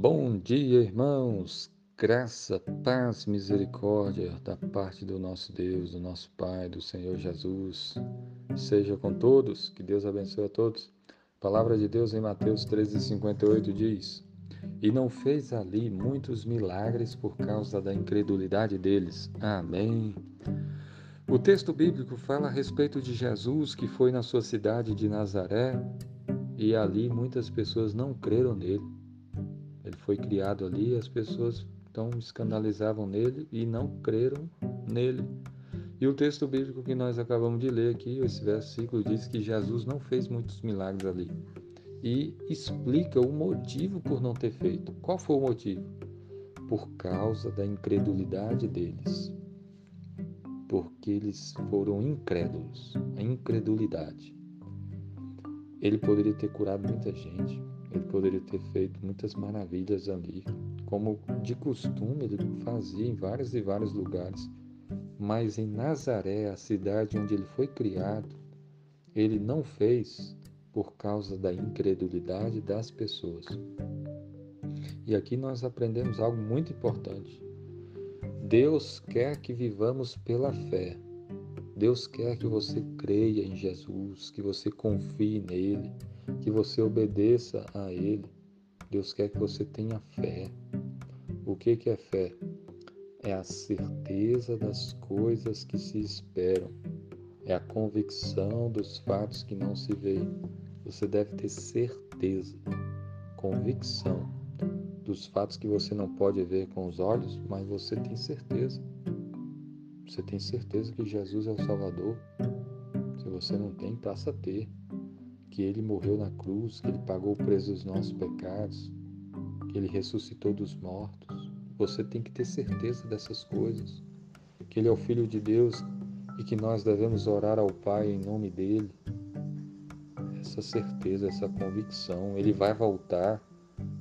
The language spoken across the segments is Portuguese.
Bom dia, irmãos. Graça, paz, misericórdia da parte do nosso Deus, do nosso Pai, do Senhor Jesus. Seja com todos. Que Deus abençoe a todos. A palavra de Deus em Mateus 13:58 diz: E não fez ali muitos milagres por causa da incredulidade deles. Amém. O texto bíblico fala a respeito de Jesus que foi na sua cidade de Nazaré e ali muitas pessoas não creram nele. Foi criado ali, as pessoas então escandalizavam nele e não creram nele. E o texto bíblico que nós acabamos de ler aqui, esse versículo diz que Jesus não fez muitos milagres ali. E explica o motivo por não ter feito. Qual foi o motivo? Por causa da incredulidade deles. Porque eles foram incrédulos. A incredulidade. Ele poderia ter curado muita gente, ele poderia ter feito muitas maravilhas ali, como de costume ele fazia em vários e vários lugares. Mas em Nazaré, a cidade onde ele foi criado, ele não fez por causa da incredulidade das pessoas. E aqui nós aprendemos algo muito importante. Deus quer que vivamos pela fé Deus quer que você creia em Jesus, que você confie nele, que você obedeça a ele. Deus quer que você tenha fé. O que, que é fé? É a certeza das coisas que se esperam, é a convicção dos fatos que não se veem. Você deve ter certeza, convicção dos fatos que você não pode ver com os olhos, mas você tem certeza. Você tem certeza que Jesus é o Salvador? Se você não tem, passa a ter. Que ele morreu na cruz, que ele pagou o preço dos nossos pecados, que ele ressuscitou dos mortos. Você tem que ter certeza dessas coisas. Que ele é o Filho de Deus e que nós devemos orar ao Pai em nome dele. Essa certeza, essa convicção. Ele vai voltar.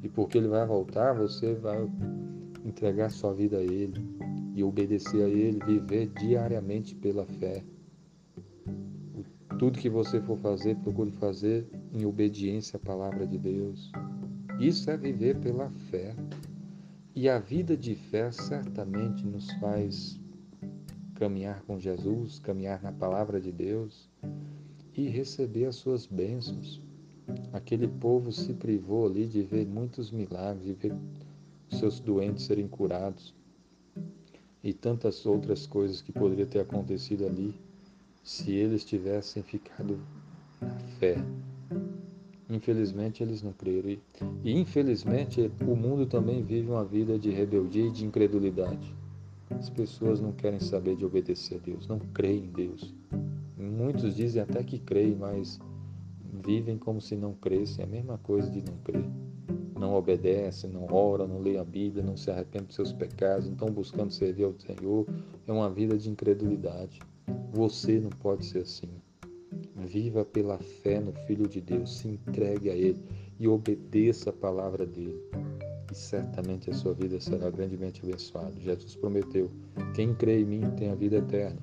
E porque ele vai voltar, você vai entregar sua vida a ele e obedecer a Ele, viver diariamente pela fé. Tudo que você for fazer, procure fazer em obediência à palavra de Deus. Isso é viver pela fé. E a vida de fé certamente nos faz caminhar com Jesus, caminhar na palavra de Deus e receber as suas bênçãos. Aquele povo se privou ali de ver muitos milagres, de ver seus doentes serem curados e tantas outras coisas que poderiam ter acontecido ali se eles tivessem ficado na fé. Infelizmente eles não creram. E, infelizmente o mundo também vive uma vida de rebeldia e de incredulidade. As pessoas não querem saber de obedecer a Deus, não creem em Deus. Muitos dizem até que creem, mas vivem como se não crescem. É a mesma coisa de não crer não obedece, não ora, não lê a Bíblia, não se arrepende dos seus pecados, não estão buscando servir ao Senhor, é uma vida de incredulidade. Você não pode ser assim. Viva pela fé no Filho de Deus, se entregue a Ele e obedeça a palavra dele. E certamente a sua vida será grandemente abençoada. Jesus prometeu: quem crê em mim tem a vida eterna,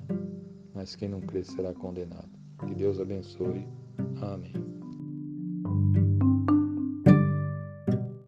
mas quem não crê será condenado. Que Deus abençoe. Amém.